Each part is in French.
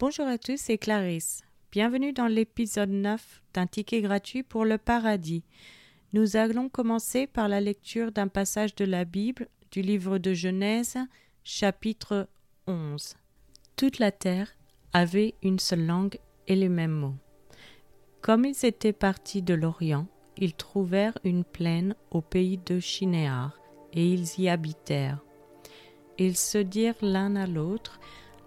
Bonjour à tous, c'est Clarisse. Bienvenue dans l'épisode 9 d'un ticket gratuit pour le paradis. Nous allons commencer par la lecture d'un passage de la Bible du livre de Genèse, chapitre 11. Toute la terre avait une seule langue et les mêmes mots. Comme ils étaient partis de l'Orient, ils trouvèrent une plaine au pays de Shinéar, et ils y habitèrent. Ils se dirent l'un à l'autre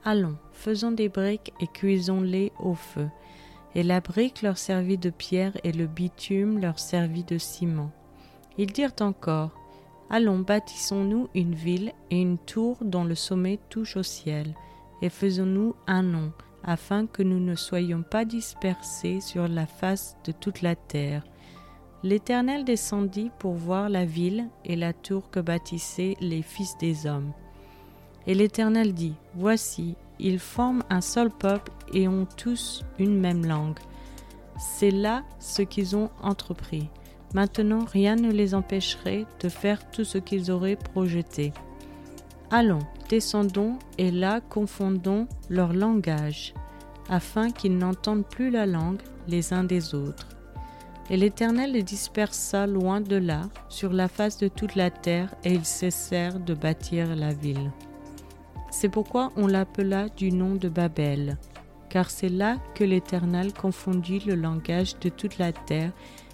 Allons, faisons des briques et cuisons-les au feu. Et la brique leur servit de pierre et le bitume leur servit de ciment. Ils dirent encore Allons, bâtissons-nous une ville et une tour dont le sommet touche au ciel, et faisons-nous un nom, afin que nous ne soyons pas dispersés sur la face de toute la terre. L'Éternel descendit pour voir la ville et la tour que bâtissaient les fils des hommes. Et l'Éternel dit, Voici, ils forment un seul peuple et ont tous une même langue. C'est là ce qu'ils ont entrepris. Maintenant rien ne les empêcherait de faire tout ce qu'ils auraient projeté. Allons, descendons et là confondons leur langage, afin qu'ils n'entendent plus la langue les uns des autres. Et l'Éternel les dispersa loin de là, sur la face de toute la terre, et ils cessèrent de bâtir la ville. C'est pourquoi on l'appela du nom de Babel, car c'est là que l'Éternel confondit le langage de toute la terre,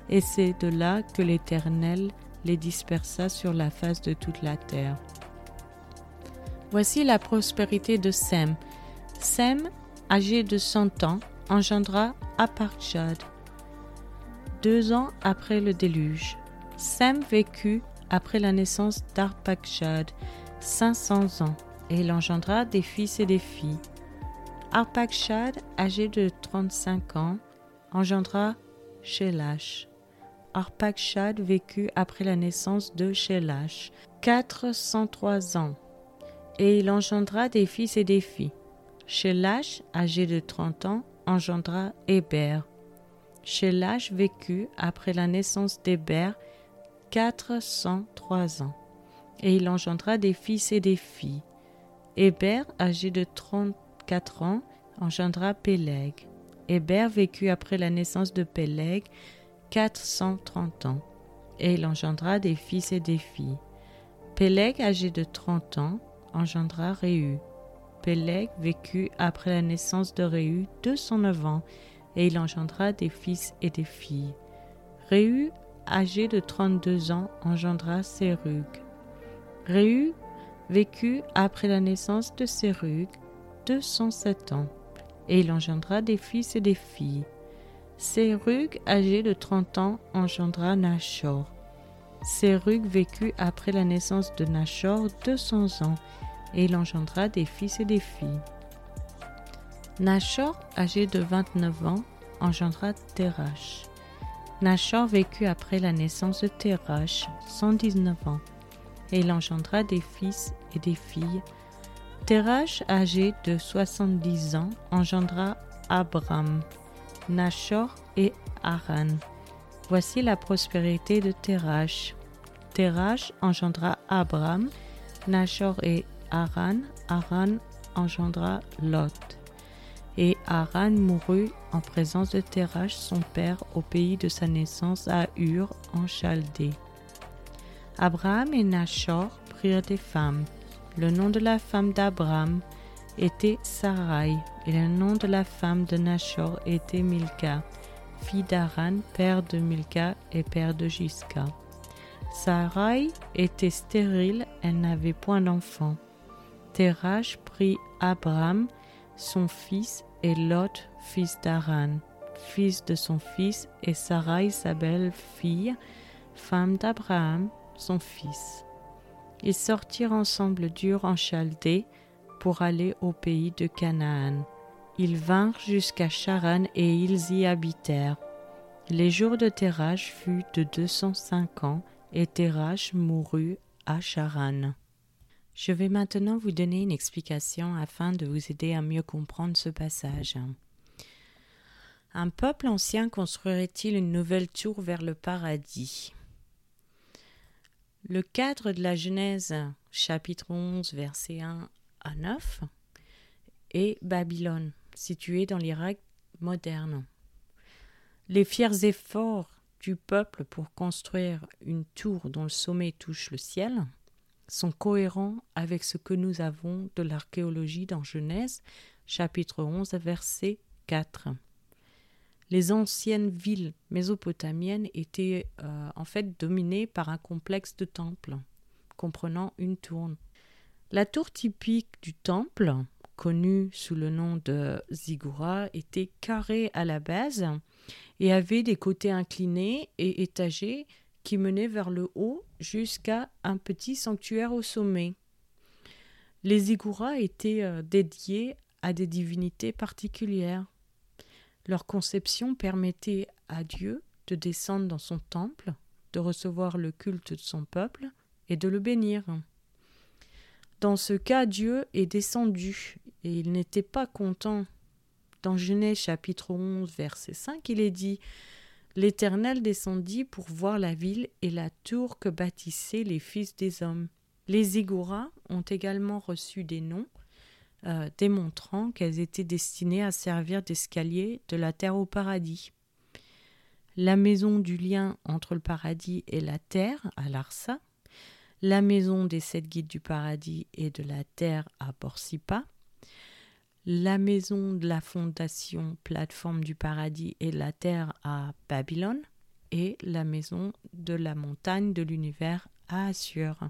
et c'est de là que l'Éternel les dispersa sur la face de toute la terre. Voici la prospérité de Sem. Sem, âgé de cent ans, engendra Aparchad. Deux ans après le déluge, Sem vécut après la naissance cinq cents ans et il engendra des fils et des filles. Arpachshad, âgé de 35 ans, engendra Shelash. Arpachshad vécut après la naissance de Shelash 403 ans, et il engendra des fils et des filles. Shelash, âgé de 30 ans, engendra Héber. Shelash vécut après la naissance d'Héber 403 ans, et il engendra des fils et des filles. Héber, âgé de 34 ans, engendra Péleg. Héber vécut après la naissance de Péleg 430 ans, et il engendra des fils et des filles. Péleg, âgé de 30 ans, engendra Réhu. Péleg vécut après la naissance de Réhu 209 ans, et il engendra des fils et des filles. Réhu, âgé de 32 ans, engendra Sérug. Réhu vécut après la naissance de Sérug 207 ans, et il engendra des fils et des filles. Sérug, âgé de 30 ans, engendra Nachor. Sérug vécut après la naissance de Nachor 200 ans, et il engendra des fils et des filles. Nachor, âgé de 29 ans, engendra Terach. Nachor vécut après la naissance de Terach 119 ans, et il engendra des fils et des filles. Terach, âgé de 70 ans, engendra Abram, Nachor et Haran. Voici la prospérité de Terach. Terach engendra Abram, Nachor et Haran. Haran engendra Lot. Et Haran mourut en présence de Terach, son père, au pays de sa naissance à Ur, en Chaldée. Abraham et Nachor prirent des femmes. Le nom de la femme d'Abraham était Sarai, et le nom de la femme de Nachor était Milka, fille d'Aran, père de Milka et père de Jiska. Sarai était stérile, elle n'avait point d'enfant. Terach prit Abraham, son fils, et Lot, fils d'Aran, fils de son fils, et Sarai, sa belle-fille, femme d'Abraham, son fils. Ils sortirent ensemble d'Ur en Chaldée pour aller au pays de Canaan. Ils vinrent jusqu'à Charan et ils y habitèrent. Les jours de Terach furent de deux cent cinq ans et Terach mourut à Charan. Je vais maintenant vous donner une explication afin de vous aider à mieux comprendre ce passage. Un peuple ancien construirait-il une nouvelle tour vers le paradis? Le cadre de la Genèse, chapitre 11, verset 1 à 9, est Babylone. situé dans l'Irak moderne. Les fiers efforts du peuple pour construire une tour dont le sommet touche le ciel sont cohérents avec ce que nous avons de l'archéologie dans Genèse, chapitre 11, verset 4. Les anciennes villes mésopotamiennes étaient euh, en fait dominées par un complexe de temples, comprenant une tour. La tour typique du temple, connue sous le nom de ziggoura, était carrée à la base et avait des côtés inclinés et étagés qui menaient vers le haut jusqu'à un petit sanctuaire au sommet. Les ziggouras étaient euh, dédiés à des divinités particulières. Leur conception permettait à Dieu de descendre dans son temple, de recevoir le culte de son peuple et de le bénir. Dans ce cas, Dieu est descendu et il n'était pas content dans Genèse chapitre 11 verset 5, il est dit L'Éternel descendit pour voir la ville et la tour que bâtissaient les fils des hommes. Les Zigouras ont également reçu des noms euh, démontrant qu'elles étaient destinées à servir d'escalier de la terre au paradis. La maison du lien entre le paradis et la terre à Larsa, la maison des sept guides du paradis et de la terre à Porcipa, la maison de la fondation plateforme du paradis et la terre à Babylone et la maison de la montagne de l'univers à Assur.